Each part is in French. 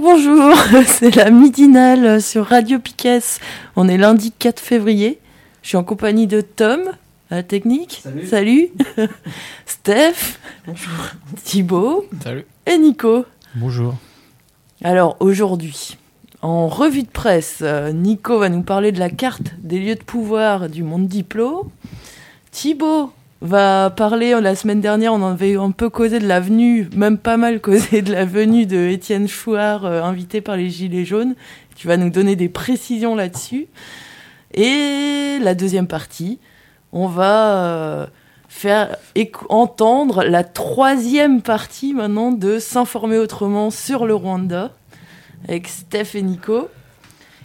Bonjour, c'est la midinale sur Radio Piquet. On est lundi 4 février. Je suis en compagnie de Tom, à la technique. Salut. Steph. Bonjour. Thibaut. Salut. Et Nico. Bonjour. Alors aujourd'hui, en revue de presse, euh, Nico va nous parler de la carte des lieux de pouvoir du monde diplo. Thibaut va parler, la semaine dernière, on en avait un peu causé de la venue, même pas mal causé de la venue de Étienne Chouard, euh, invité par les Gilets jaunes. Tu vas nous donner des précisions là-dessus. Et la deuxième partie, on va euh, faire entendre la troisième partie maintenant de S'informer autrement sur le Rwanda avec Steph et Nico.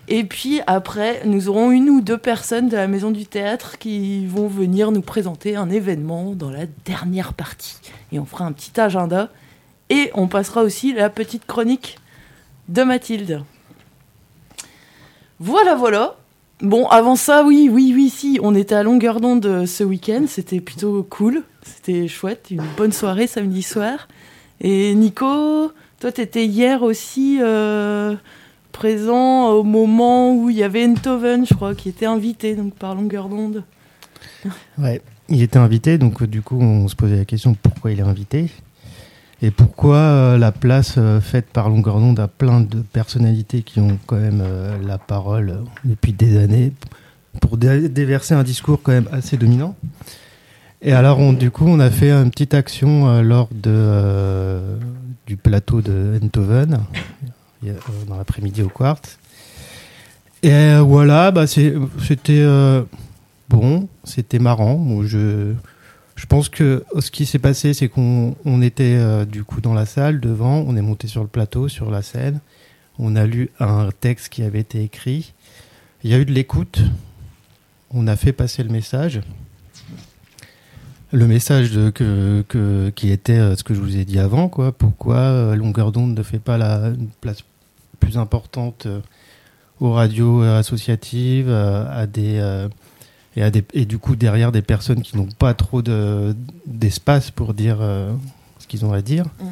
Et puis après, nous aurons une ou deux personnes de la Maison du Théâtre qui vont venir nous présenter un événement dans la dernière partie. Et on fera un petit agenda. Et on passera aussi la petite chronique de Mathilde. Voilà, voilà. Bon, avant ça, oui, oui, oui, si, on était à longueur d'onde euh, ce week-end, c'était plutôt cool, c'était chouette, une bonne soirée samedi soir. Et Nico, toi, t'étais hier aussi euh, présent au moment où il y avait Enthoven, je crois, qui était invité donc par longueur d'onde. Ouais, il était invité, donc du coup, on se posait la question pourquoi il est invité. Et pourquoi euh, la place euh, faite par longueur d'onde à plein de personnalités qui ont quand même euh, la parole depuis des années pour déverser un discours quand même assez dominant Et alors, on, du coup, on a fait une petite action lors de, du plateau de Enthoven, dans l'après-midi au Quartz. Et voilà, bah, c'était bon, c'était marrant. Bon, je je pense que ce qui s'est passé, c'est qu'on était euh, du coup dans la salle devant, on est monté sur le plateau, sur la scène, on a lu un texte qui avait été écrit, il y a eu de l'écoute, on a fait passer le message. Le message de, que, qui était euh, ce que je vous ai dit avant, quoi. Pourquoi euh, Longueur d'onde ne fait pas la place plus importante aux radios associatives, à des et, du coup derrière des personnes qui n'ont pas trop d'espace pour dire euh, ce qu'ils ont à dire. Mm.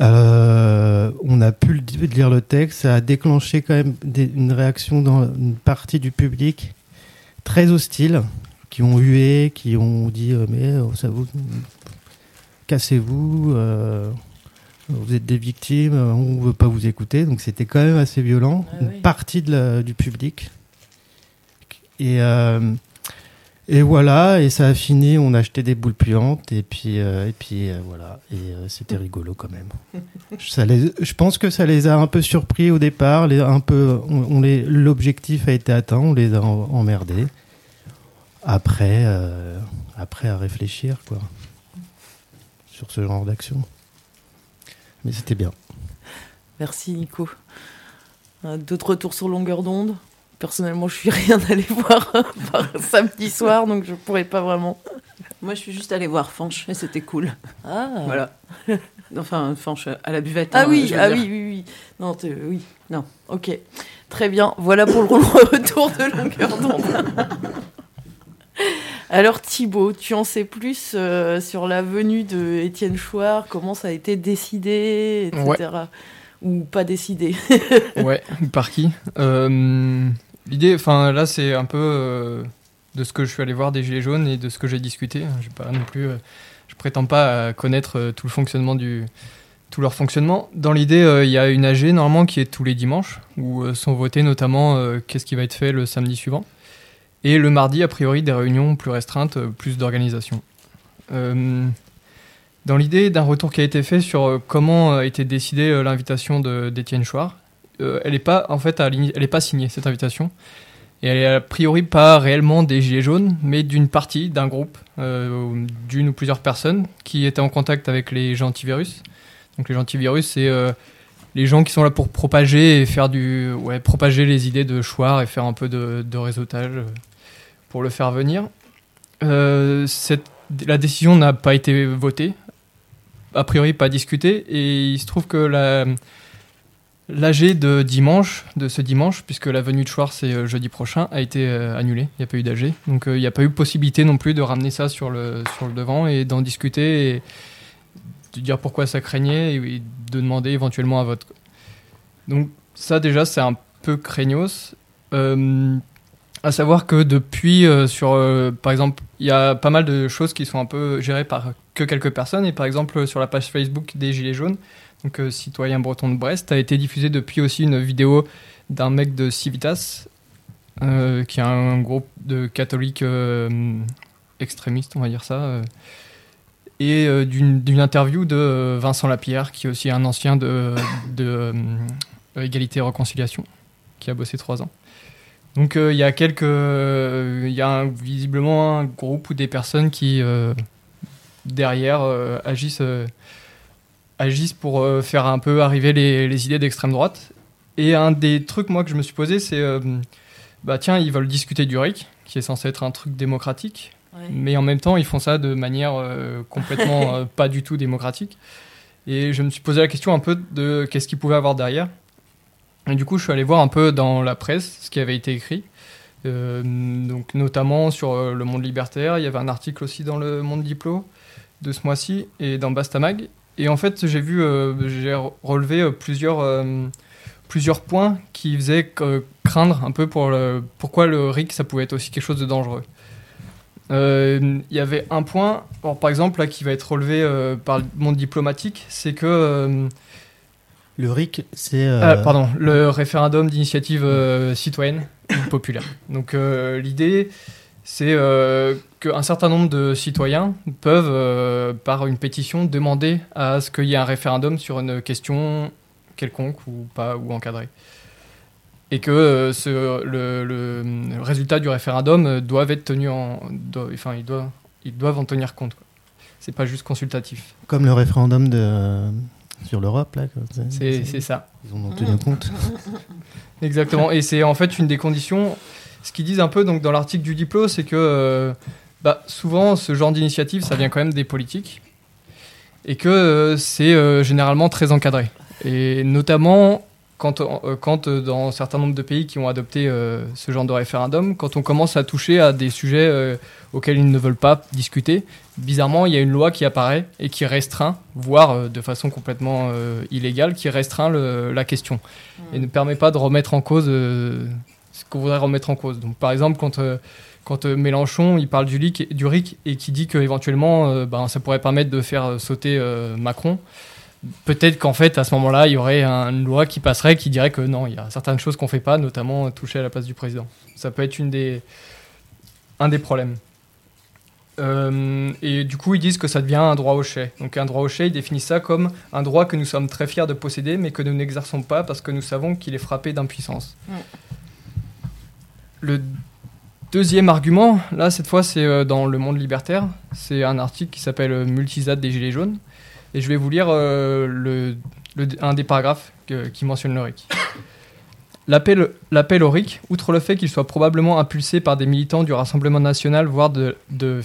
Euh, on a pu lire le texte, ça a déclenché quand même une réaction dans une partie du public très hostile, qui ont hué, qui ont dit euh, mais ça vous cassez-vous, vous êtes des victimes, on veut pas vous écouter, donc c'était quand même assez violent. une partie du public et, euh, et voilà, et ça a fini, on a acheté des boules puantes, et puis, euh, et puis euh, voilà, et c'était rigolo quand même. ça les, je pense que ça les a un peu surpris au départ, les, un peu, on, les, l'objectif a été atteint, on les a emmerdés. Après, après à réfléchir, quoi, sur ce genre d'action. Mais c'était bien. Merci Nico. D'autres retours sur longueur d'onde? Personnellement, je suis rien allé voir samedi soir, donc je pourrais pas vraiment. Moi, je suis juste allé voir Fanche et c'était cool. Ah. Voilà. Enfin, Fanche à la buvette. Ah hein, oui, ah oui, oui, oui. Non, oui, non. Ok, très bien. Voilà pour le retour de longueur d'onde. Alors Thibaut, tu en sais plus euh, sur la venue de Étienne Chouard, comment ça a été décidé, etc. Ou pas décidé Ouais, par qui? Euh, L'idée, enfin là, c'est un peu euh, de ce que je suis allé voir des Gilets jaunes et de ce que j'ai discuté. Je pas non plus, je prétends pas connaître tout le fonctionnement du, tout leur fonctionnement. Dans l'idée, il y a une AG normalement qui est tous les dimanches où sont votés notamment qu'est-ce qui va être fait le samedi suivant. Et le mardi, a priori, des réunions plus restreintes, plus d'organisation. dans l'idée d'un retour qui a été fait sur comment a été décidée l'invitation d'Étienne Chouard, euh, elle n'est pas en fait, pas signée cette invitation. Et elle est a priori pas réellement des Gilets jaunes, mais d'une partie, d'un groupe, euh, d'une ou plusieurs personnes qui étaient en contact avec les gens antivirus. Donc les gens antivirus, c'est euh, les gens qui sont là pour propager et faire du, ouais, propager les idées de choix et faire un peu de, de réseautage euh, pour le faire venir. Euh, la décision n'a pas été votée, a priori pas discutée, et il se trouve que la L'AG de dimanche, de ce dimanche, puisque la venue de Schwartz c'est euh, jeudi prochain, a été euh, annulée. Il n'y a pas eu d'AG. Donc il n'y a pas eu possibilité non plus de ramener ça sur le, devant et d'en discuter et de dire pourquoi ça craignait et de demander éventuellement un vote. Donc ça déjà c'est un peu craignos. À savoir que depuis, sur, par exemple, il y a pas mal de choses qui sont un peu gérées par que quelques personnes. Et par exemple, sur la page Facebook des Gilets jaunes, donc euh, citoyen breton de Brest, a été diffusée depuis aussi une vidéo d'un mec de Civitas, euh, qui est un groupe de catholiques euh, extrémistes, on va dire ça, et d'une interview de Vincent Lapierre, qui est aussi un ancien de, de Égalité et Réconciliation, qui a bossé trois ans. Donc il y a quelques, il y a visiblement un groupe ou des personnes qui derrière agissent agissent pour euh, faire un peu arriver les, les idées d'extrême droite. Et un des trucs, moi, que je me suis posé, c'est euh, bah tiens, ils veulent discuter du RIC, qui est censé être un truc démocratique, Ouais. mais en même temps, ils font ça de manière euh, complètement euh, pas du tout démocratique. Et je me suis posé la question un peu de qu'est-ce qu'ils pouvaient avoir derrière. Du coup, je suis allé voir un peu dans la presse ce qui avait été écrit. Euh, donc, notamment sur euh, le monde libertaire. Il y avait un article aussi dans le monde diplo de ce mois-ci et dans Bastamag. Et en fait, j'ai vu, euh, j'ai relevé plusieurs, plusieurs points qui faisaient craindre un peu pourquoi le RIC, ça pouvait être aussi quelque chose de dangereux. Il y avait un point, par exemple, qui va être relevé par le monde diplomatique, c'est que, Le RIC, c'est. euh, ah, pardon, le référendum d'initiative euh, citoyenne populaire. Donc euh, l'idée, c'est qu'un certain nombre de citoyens peuvent, par une pétition, demander à ce qu'il y ait un référendum sur une question quelconque ou pas ou encadrée. Et que euh, ce- le, résultat du référendum euh, doivent être tenus en, doit- enfin ils doivent, ils doivent en tenir compte. C'est pas juste consultatif. Comme le référendum de, sur l'Europe, là. c'est ça. Ils en ont tenu compte. Exactement. Et c'est en fait une des conditions. Ce qu'ils disent un peu donc dans l'article du diplôme, c'est que euh, bah, souvent ce genre d'initiative, ça vient quand même des politiques et que euh, c'est euh, généralement très encadré. Et notamment quand, euh, quand euh, dans un certain nombre de pays qui ont adopté euh, ce genre de référendum, quand on commence à toucher à des sujets euh, auxquels ils ne veulent pas discuter, bizarrement, il y a une loi qui apparaît et qui restreint, voire euh, de façon complètement illégale, qui restreint le- la question et ne permet pas de remettre en cause ce qu'on voudrait remettre en cause. Donc, par exemple, quand, quand Mélenchon il parle du, RIC, du RIC et qui dit qu'éventuellement euh, ben, ça pourrait permettre de faire sauter euh, Macron, peut-être qu'en fait, à ce moment-là, il y aurait un- une loi qui passerait qui dirait que non, il y a certaines choses qu'on fait pas, notamment toucher à la place du président. Ça peut être une des, un des problèmes. Euh, et du coup, ils disent que ça devient un droit au chai. Donc, un droit au chai, ils définissent ça comme un droit que nous sommes très fiers de posséder, mais que nous n'exerçons pas parce que nous savons qu'il est frappé d'impuissance. Le deuxième argument, là, cette fois, c'est euh, dans Le Monde Libertaire. C'est un article qui s'appelle euh, Multisat des Gilets jaunes. Et je vais vous lire euh, un des paragraphes qui mentionne le RIC. L'appel au RIC, outre le fait qu'il soit probablement impulsé par des militants du Rassemblement national, voire de, de,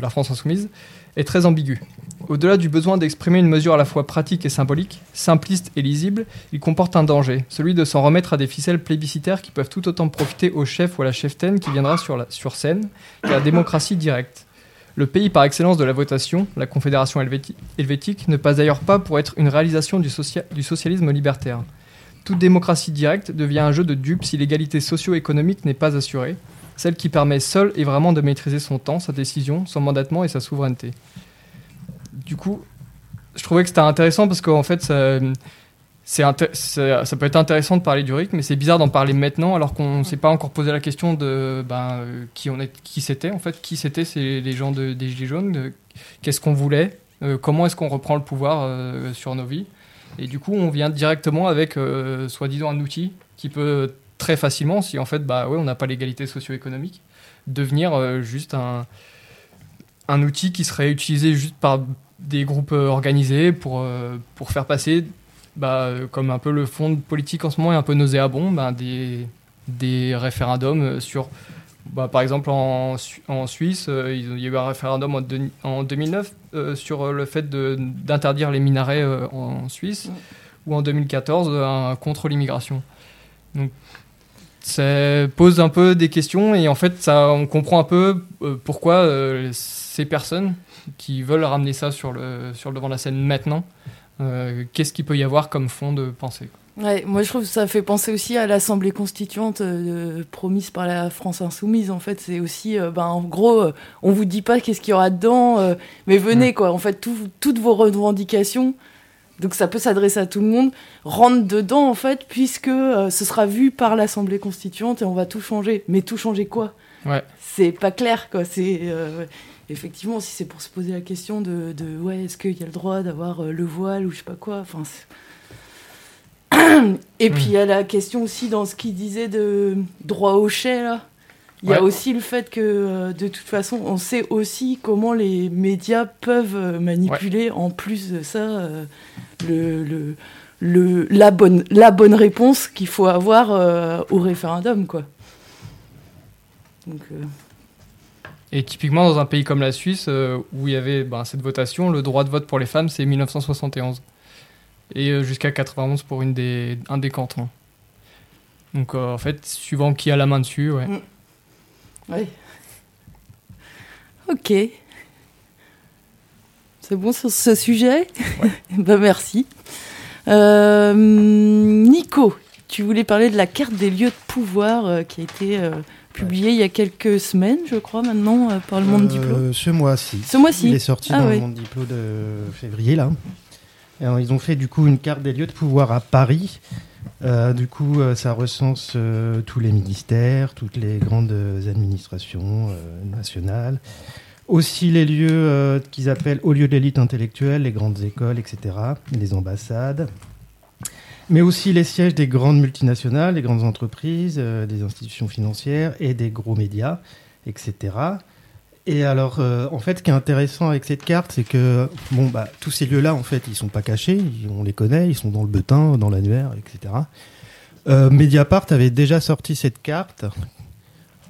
la France insoumise, est très ambigu. Au-delà du besoin d'exprimer une mesure à la fois pratique et symbolique, simpliste et lisible, il comporte un danger, celui de s'en remettre à des ficelles plébiscitaires qui peuvent tout autant profiter au chef ou à la cheftaine qui viendra sur, sur scène qu'à la démocratie directe. Le pays par excellence de la votation, la Confédération helvéti- helvétique, ne passe d'ailleurs pas pour être une réalisation du, socia- du socialisme libertaire. Toute démocratie directe devient un jeu de dupes si l'égalité socio-économique n'est pas assurée, celle qui permet seule et vraiment de maîtriser son temps, sa décision, son mandatement et sa souveraineté. Du coup, je trouvais que c'était intéressant parce qu'en fait, ça, ça, ça peut être intéressant de parler du RIC, mais c'est bizarre d'en parler maintenant alors qu'on ne s'est pas encore posé la question de ben, euh, qui, on est, qui c'était en fait, qui c'était c'est les gens de- des Gilets jaunes, qu'est-ce qu'on voulait, euh, comment est-ce qu'on reprend le pouvoir euh, sur nos vies? Et du coup, on vient directement avec, euh, soi-disant, un outil qui peut très facilement, si en fait, bah ouais, on n'a pas l'égalité socio-économique, devenir euh, juste un, un outil qui serait utilisé juste par des groupes euh, organisés pour, euh, pour faire passer, bah, euh, comme un peu le fond politique en ce moment est un peu nauséabond, bah, des, des référendums euh, sur, bah, par exemple en, Su- en Suisse, euh, il y a eu un référendum en, deux- en 2009 euh, sur le fait d'interdire les minarets euh, en Suisse, ou en 2014 euh, un contre l'immigration. Donc ça pose un peu des questions et en fait ça, on comprend un peu pourquoi ces personnes qui veulent ramener ça sur le, sur le devant de la scène maintenant, euh, qu'est-ce qu'il peut y avoir comme fond de pensée Ouais, moi je trouve que ça fait penser aussi à l'Assemblée constituante euh, promise par la France insoumise. En fait, c'est aussi, euh, ben, en gros, euh, on vous dit pas qu'est-ce qu'il y aura dedans, mais venez quoi. En fait, tout- toutes vos revendications, donc ça peut s'adresser à tout le monde, rentrent dedans en fait, puisque ce sera vu par l'Assemblée constituante et on va tout changer. Mais tout changer quoi? Ouais. C'est pas clair quoi. C'est effectivement si c'est pour se poser la question de, de ouais, est-ce qu'il y a le droit d'avoir euh, le voile ou je sais pas quoi. Enfin. et puis il y a la question aussi dans ce qu'il disait de droit au chai là. Il y a aussi le fait que euh, de toute façon on sait aussi comment les médias peuvent euh, manipuler en plus de ça euh, le, le, le- la, bonne, la bonne réponse qu'il faut avoir euh, au référendum quoi. Donc, Et typiquement dans un pays comme la Suisse, euh, où il y avait ben, cette votation, le droit de vote pour les femmes, c'est 1971. Et euh, jusqu'à 91 pour une des, un des cantons. Donc euh, en fait, suivant qui a la main dessus, ouais. ouais. Ok. C'est bon sur ce sujet Bah merci. Nico, tu voulais parler de la carte des lieux de pouvoir qui a été publiée il y a quelques semaines, je crois, maintenant, euh, par le Monde Diplôme. Euh, Ce mois-ci. Ce mois-ci. Il est sorti Ah dans le Monde Diplôme de février, là. Alors, ils ont fait du coup une carte des lieux de pouvoir à Paris. Euh, du coup, euh, ça recense euh, tous les ministères, toutes les grandes administrations nationales. Aussi les lieux qu'ils appellent hauts lieux d'élite intellectuelle, les grandes écoles, etc., les ambassades. Mais aussi les sièges des grandes multinationales, des grandes entreprises, euh, des institutions financières et des gros médias, etc. Et alors, euh, en fait, ce qui est intéressant avec cette carte, c'est que bon, bah, tous ces lieux-là, en fait, ils sont pas cachés, on les connaît, ils sont dans le butin, dans l'annuaire, etc. Euh, Mediapart avait déjà sorti cette carte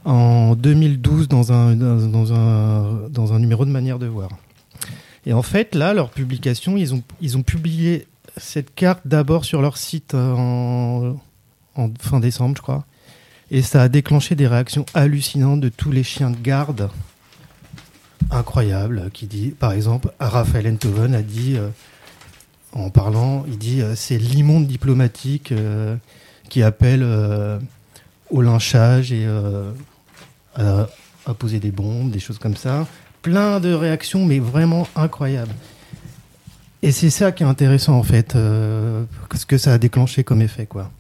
en 2012 dans un, dans un, dans un numéro de manière de voir. Et en fait, là, leur publication, ils ont, ils ont publié cette carte d'abord sur leur site euh, en, fin décembre, je crois. Et ça a déclenché des réactions hallucinantes de tous les chiens de garde incroyable qui dit, par exemple, Raphaël Enthoven a dit, euh, en parlant, il dit, euh, c'est l'immonde diplomatique qui appelle au lynchage et à, à poser des bombes, des choses comme ça. Plein de réactions, mais vraiment incroyables. Et c'est ça qui est intéressant en fait, euh, ce que ça a déclenché comme effet, quoi.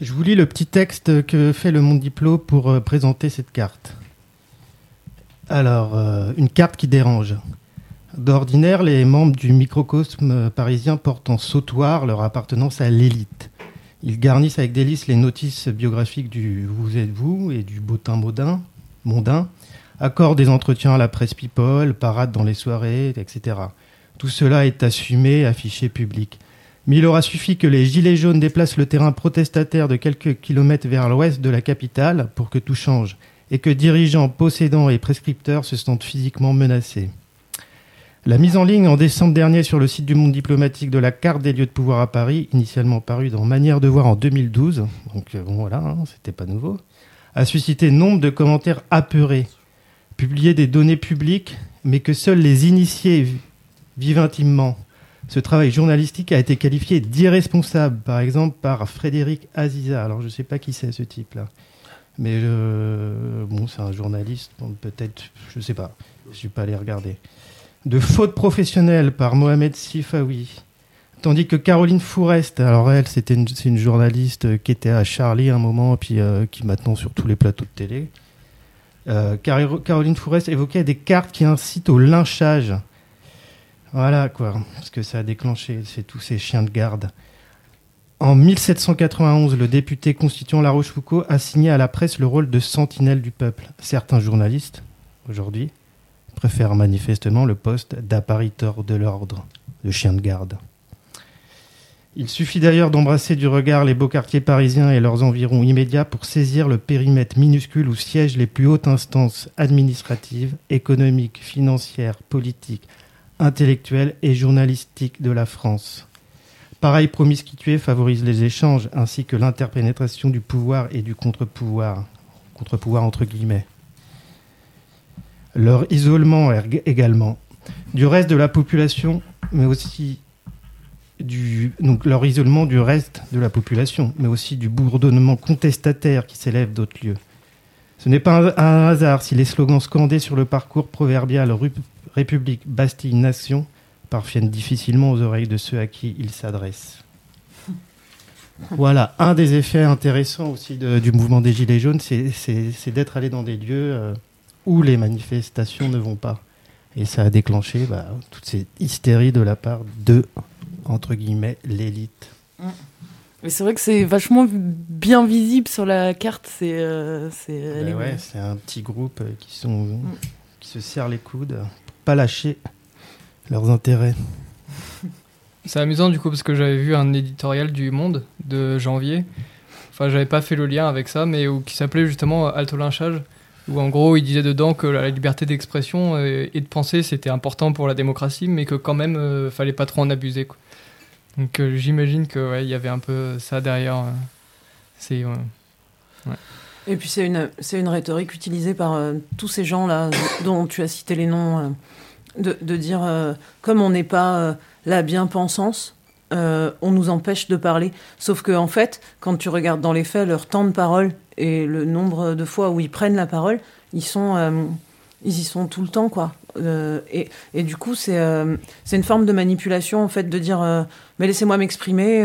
Je vous lis le petit texte que fait le Monde Diplo pour euh, présenter cette carte. Alors, euh, une carte qui dérange. D'ordinaire, les membres du microcosme parisien portent en sautoir leur appartenance à l'élite. Ils garnissent avec délice les notices biographiques du Vous êtes vous et du Botin Baudin, mondain, accordent des entretiens à la presse people, paradent dans les soirées, etc. Tout cela est assumé, affiché public. Mais il aura suffi que les Gilets jaunes déplacent le terrain protestataire de quelques kilomètres vers l'ouest de la capitale pour que tout change et que dirigeants, possédants et prescripteurs se sentent physiquement menacés. La mise en ligne en décembre dernier sur le site du Monde diplomatique de la carte des lieux de pouvoir à Paris, initialement parue dans Manière de voir en 2012, donc euh, bon voilà, hein, c'était pas nouveau, a suscité nombre de commentaires apeurés. Publier des données publiques, mais que seuls les initiés vivent intimement. Ce travail journalistique a été qualifié d'irresponsable, par exemple par Frédéric Aziza. Alors je ne sais pas qui c'est ce type-là. Mais euh, bon, c'est un journaliste, peut-être, je sais pas, je suis pas allé regarder. De faute professionnelle par Mohamed Sifawi. Tandis que Caroline Fourest, alors elle, c'était une, journaliste qui était à Charlie un moment, puis euh, qui maintenant sur tous les plateaux de télé. Euh, Caro- Caroline Fourest évoquait des cartes qui incitent au lynchage. Voilà quoi, ce que ça a déclenché, c'est tous ces chiens de garde. En 1791, le député constituant La Rochefoucauld a signé à la presse le rôle de sentinelle du peuple. Certains journalistes, aujourd'hui, préfèrent manifestement le poste d'appariteur de l'ordre, de chien de garde. Il suffit d'ailleurs d'embrasser du regard les beaux quartiers parisiens et leurs environs immédiats pour saisir le périmètre minuscule où siègent les plus hautes instances administratives, économiques, financières, politiques, intellectuelles et journalistiques de la France. Pareille promiscuité favorise les échanges ainsi que l'interpénétration du pouvoir et du contre-pouvoir, contre-pouvoir entre guillemets. Leur isolement également du reste de la population, mais aussi du, donc leur isolement du reste de la population, mais aussi du bourdonnement contestataire qui s'élève d'autres lieux. Ce n'est pas un hasard si les slogans scandés sur le parcours proverbial République, Bastille, Nation parviennent difficilement aux oreilles de ceux à qui ils s'adressent. Voilà, un des effets intéressants aussi du mouvement des Gilets jaunes, c'est d'être allé dans des lieux euh, où les manifestations ne vont pas. Et ça a déclenché bah, toute cette hystérie de la part de entre guillemets, l'élite. Mais c'est vrai que c'est vachement bien visible sur la carte. C'est euh, ben ouais, c'est un petit groupe euh, qui, sont, mm. qui se serrent les coudes pour pas lâcher leurs intérêts. C'est amusant du coup parce que j'avais vu un éditorial du Monde de janvier. Enfin, j'avais pas fait le lien avec ça, mais où, qui s'appelait justement Alto Lynchage, où en gros il disait dedans que la liberté d'expression et de penser c'était important pour la démocratie, mais que quand même euh, fallait pas trop en abuser. Quoi. Donc euh, j'imagine que ouais, il y avait un peu ça derrière. Euh. Et puis c'est une c'est une rhétorique utilisée par euh, tous ces gens là dont tu as cité les noms de, de, dire comme on n'est pas la bien-pensance, on nous empêche de parler. Sauf que en fait, quand tu regardes dans les faits leur temps de parole et le nombre de fois où ils prennent la parole, ils sont ils y sont tout le temps quoi. Euh, et, et, du coup, c'est euh, c'est une forme de manipulation, en fait, de dire euh, Mais laissez-moi m'exprimer.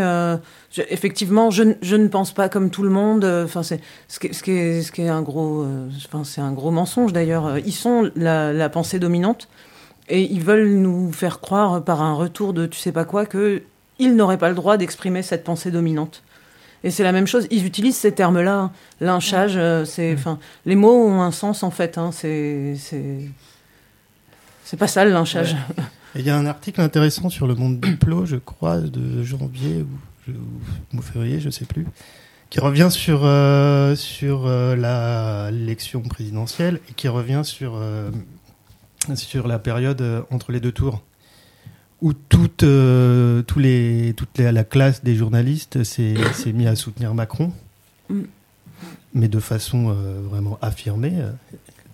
effectivement, je, je, ne pense pas comme tout le monde. Enfin, c'est ce qui, ce, est, ce qui est un gros, enfin, c'est un gros mensonge d'ailleurs. Ils sont la, la, pensée dominante et ils veulent nous faire croire par un retour de tu sais pas quoi que ils n'auraient pas le droit d'exprimer cette pensée dominante. Et c'est la même chose. Ils utilisent ces termes-là, lynchage. c'est, enfin, les mots ont un sens en fait. Hein. c'est c'est pas ça le lynchage. Il y a un article intéressant sur le monde diplôme, je crois, de janvier ou, février, je sais plus, qui revient sur, euh, sur euh, l'élection présidentielle et qui revient sur, euh, sur la période entre les deux tours où toute, tous les, toute la classe des journalistes s'est mis à soutenir Macron, mm. mais de façon vraiment affirmée,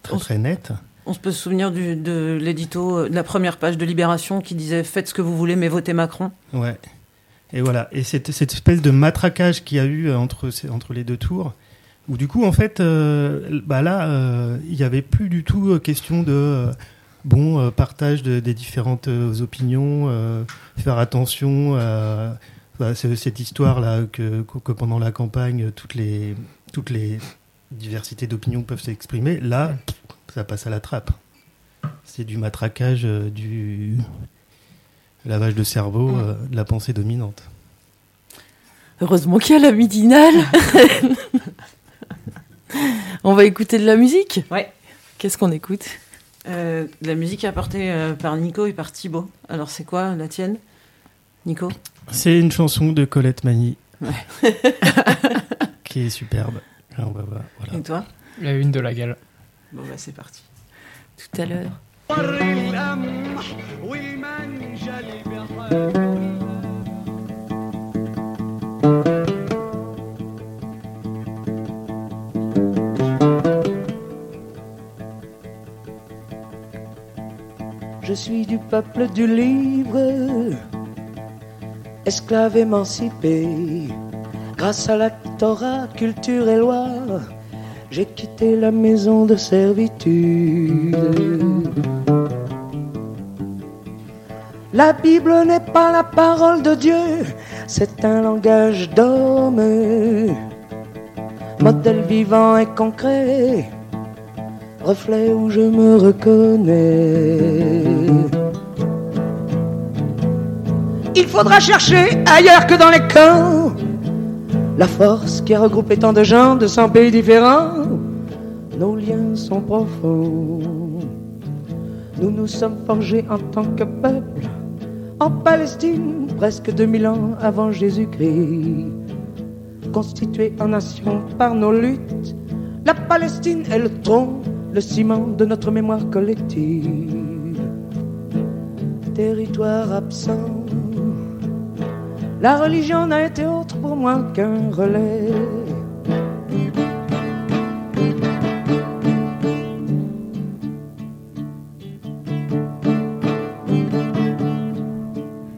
très, très nette. On se peut se souvenir du, de l'édito, euh, de la première page de Libération qui disait Faites ce que vous voulez, mais votez Macron. Ouais. Et voilà. Et cette, cette espèce de matraquage qu'il y a eu euh, entre, entre les deux tours, où du coup, en fait, euh, bah là, il n'y avait plus du tout question de. Bon, partage de, des différentes opinions, faire attention à bah, cette histoire-là que, que, pendant la campagne, toutes les, toutes les diversités d'opinions peuvent s'exprimer. Là, ça passe à la trappe. C'est du matraquage, euh, du lavage de cerveau, euh, de la pensée dominante. Heureusement qu'il y a la midinale. On va écouter de la musique? Ouais. Qu'est-ce qu'on écoute? Euh, La musique apportée par Nico et par Thibaut. Alors c'est quoi la tienne, Nico? C'est une chanson de Colette Mani. qui est superbe. Et toi? La une de la gale. Bon, bah, c'est parti. Tout à l'heure. Je suis du peuple du livre, esclave émancipé, grâce à la Torah, culture et loi j'ai quitté la maison de servitude. La Bible n'est pas la parole de Dieu, c'est un langage d'homme, modèle vivant et concret, reflet où je me reconnais. Il faudra chercher ailleurs que dans les camps la force qui a regroupé tant de gens de cent pays différents. Nos liens sont profonds. Nous nous sommes forgés en tant que peuple en Palestine, presque 2000 ans avant Jésus-Christ. Constituée en nation par nos luttes, la Palestine est le tronc, le ciment de notre mémoire collective. Territoire absent, la religion n'a été autre pour moi qu'un relais.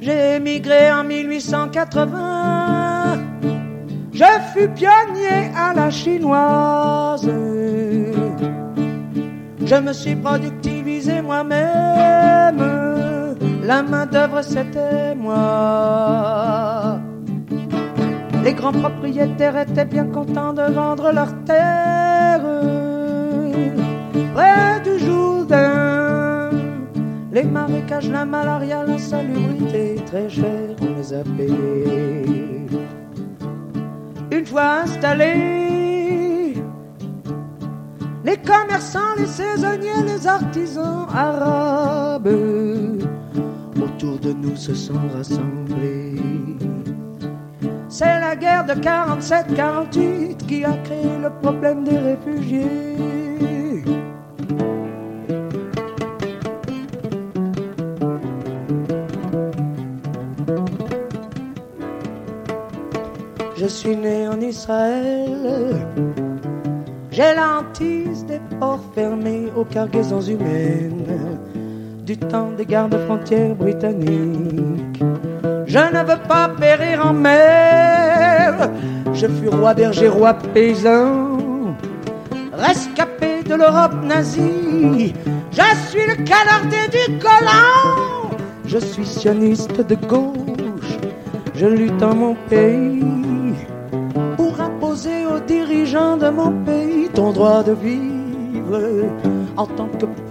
J'ai émigré en 1880. Je fus pionnier à la chinoise. Je me suis productivisé moi-même. La main-d'œuvre, c'était moi. Les grands propriétaires étaient bien contents de vendre leurs terres près du Jourdain. Les marécages, la malaria, la salubrité, très cher, on les a. Une fois installés, les commerçants, les saisonniers, les artisans arabes autour de nous se sont rassemblés. C'est la guerre de 47-48 qui a créé le problème des réfugiés. Je suis né en Israël. J'ai l'antise des ports fermés aux cargaisons humaines du temps des gardes frontières britanniques. Je ne veux pas périr en mer. Je fus roi berger, roi paysan, rescapé de l'Europe nazie. Je suis le canardé du Golan. Je suis sioniste de gauche. Je lutte en mon pays pour imposer aux dirigeants de mon pays ton droit de vivre en tant que peuple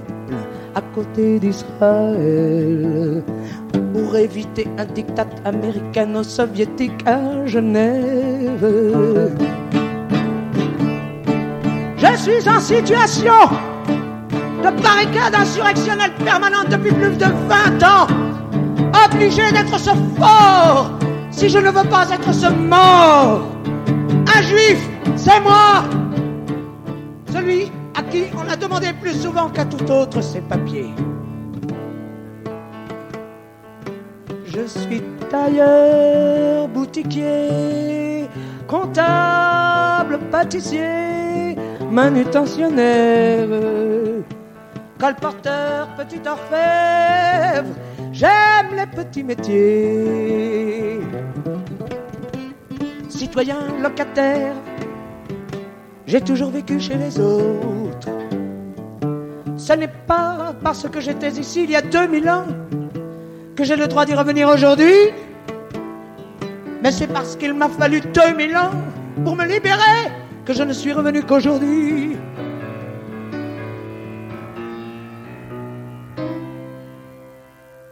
à côté d'Israël pour éviter un diktat américano-soviétique à Genève. Je suis en situation de barricade insurrectionnelle permanente depuis plus de 20 ans, obligé d'être ce fort si je ne veux pas être ce mort. Un juif, c'est moi, celui à qui on a demandé plus souvent qu'à tout autre ses papiers. Je suis tailleur, boutiquier, comptable, pâtissier, manutentionnaire, colporteur, petit orfèvre, j'aime les petits métiers. Citoyen, locataire, j'ai toujours vécu chez les autres. Ce n'est pas parce que j'étais ici il y a 2000 ans que j'ai le droit d'y revenir aujourd'hui, mais c'est parce qu'il m'a fallu 2000 ans pour me libérer que je ne suis revenu qu'aujourd'hui.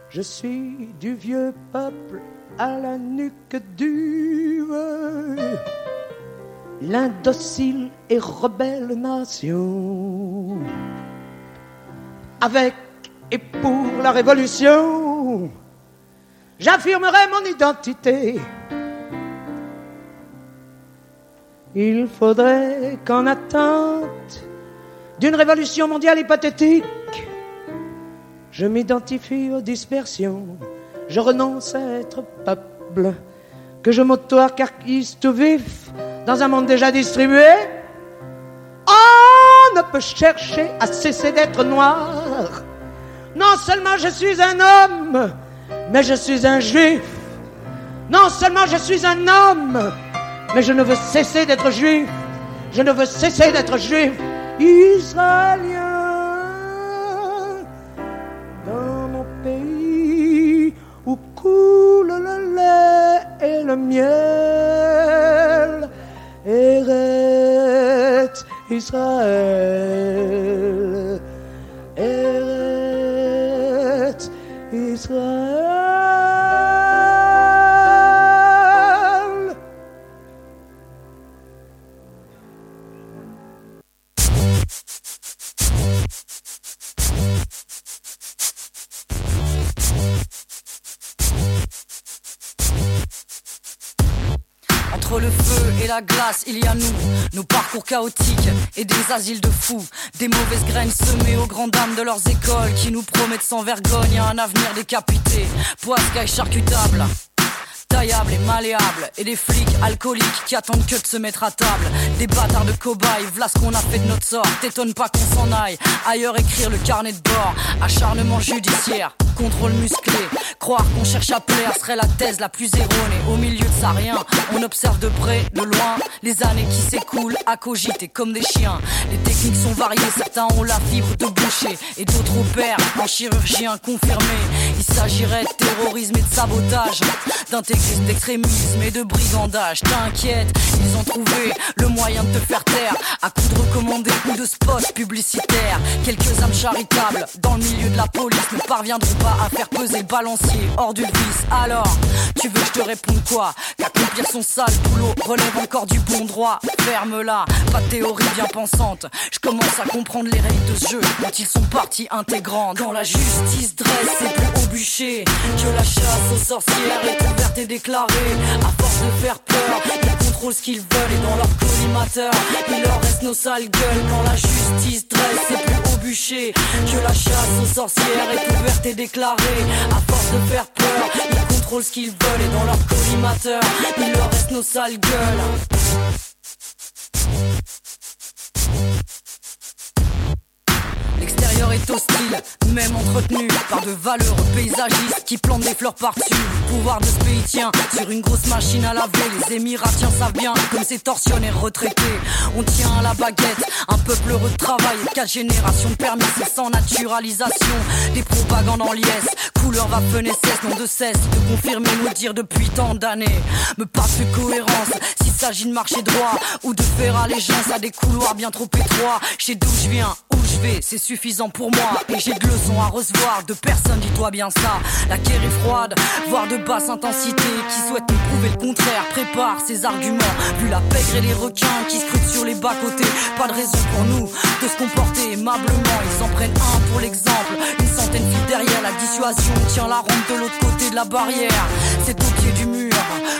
Je suis du vieux peuple à la nuque dure, l'indocile et rebelle nation. Avec et pour la révolution, j'affirmerai mon identité. Il faudrait qu'en attente d'une révolution mondiale hypothétique, je m'identifie aux dispersions, je renonce à être peuple, que je m'auto-arcarquise tout vif dans un monde déjà distribué. On ne peut chercher à cesser d'être noir. Non seulement je suis un homme, mais je suis un juif. Non seulement je suis un homme, mais je ne veux cesser d'être juif. Je ne veux cesser d'être juif israélien. Dans mon pays où coule le lait et le miel, Eretz Israël. Le feu et la glace, il y a nous, nos parcours chaotiques et des asiles de fous, des mauvaises graines semées aux grandes dames de leurs écoles qui nous promettent sans vergogne un avenir décapité, et charcutable taillable et malléable. Et des flics alcooliques qui attendent que de se mettre à table. Des bâtards de cobayes, voilà ce qu'on a fait de notre sort. T'étonne pas qu'on s'en aille, ailleurs écrire le carnet de bord Acharnement judiciaire, contrôle musclé. Croire qu'on cherche à plaire serait la thèse la plus erronée. Au milieu de ça rien, on observe de près, de loin. Les années qui s'écoulent à cogiter comme des chiens. Les techniques sont variées, certains ont la fibre de boucher Et d'autres opèrent en chirurgien confirmé Il s'agirait de terrorisme et de sabotage D'intégrer d'extrémisme et de brigandage. T'inquiète, ils ont trouvé le moyen de te faire taire. À coups de recommandés ou de spots publicitaires. Quelques âmes charitables dans le milieu de la police ne parviendront à faire peser le balancier hors du vice. Alors, tu veux que je te réponde quoi? Qu'accomplir son sale boulot relève encore du bon droit. Ferme-la, pas de théorie bien pensante. Je commence à comprendre les règles de ce jeu dont ils sont partie intégrante. Quand la justice dresse ses plus au bûcher, que la chasse aux sorcières est ouverte et déclaré À force de faire peur, ils contrôlent ce qu'ils veulent Et dans leur collimateur, il leur reste nos sales gueules Quand la justice dresse ses plus au bûcher Que la chasse aux sorcières est ouverte et déclarée À force de faire peur, ils contrôlent ce qu'ils veulent Et dans leur collimateur, il leur reste nos sales gueules L'extérieur est hostile, même entretenu par de valeureux paysagistes qui plantent des fleurs par-dessus. pouvoir de ce pays tient sur une grosse machine à laver. Les Émiratiens savent bien comme ces tortionnaires retraités. On tient à la baguette, un peuple heureux de travail, quatre générations de permis, sans naturalisation. Des propagandes en liesse, couleur va cesse, non de cesse de confirmer nous dire depuis tant d'années. Me passe de cohérence s'il s'agit de marcher droit ou de faire allégeance à des couloirs bien trop étroits. Chez d'où je viens, c'est suffisant pour moi. Et j'ai de leçons à recevoir de personne, dis-toi bien ça. La guerre est froide, voire de basse intensité. Qui souhaite nous prouver le contraire, prépare ses arguments. Vu la pègre et les requins qui scrutent sur les bas-côtés. Pas de raison pour nous de se comporter aimablement. Ils s'en prennent un pour l'exemple, une centaine file derrière La dissuasion tient la rampe de l'autre côté de la barrière. C'est au pied du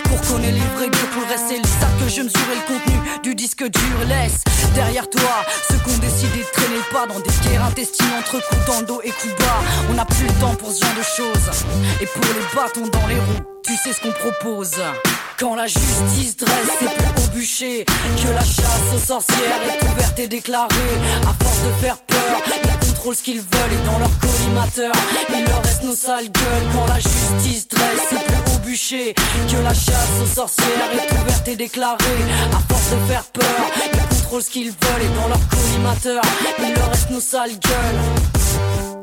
pour connaître les vrais pour le reste ils savent que je mesurais le contenu du disque dur Laisse derrière toi ceux qui ont décidé de traîner pas dans des guerres intestines entre coups dans le dos et coups bas. On n'a plus le temps pour ce genre de choses. Et pour les bâtons dans les roues, tu sais ce qu'on propose. Quand la justice dresse ses plus au bûcher, que la chasse aux sorcières est ouverte et déclarée, à force de faire peur, ils contrôlent ce qu'ils veulent et dans leur collimateur, il leur reste nos sales gueules. Quand la justice dresse ses plus que la chasse aux sorcières est ouverte et déclarée, à force de faire peur, ce qu'ils veulent et dans leur collimateur, il leur reste nos sales gueules.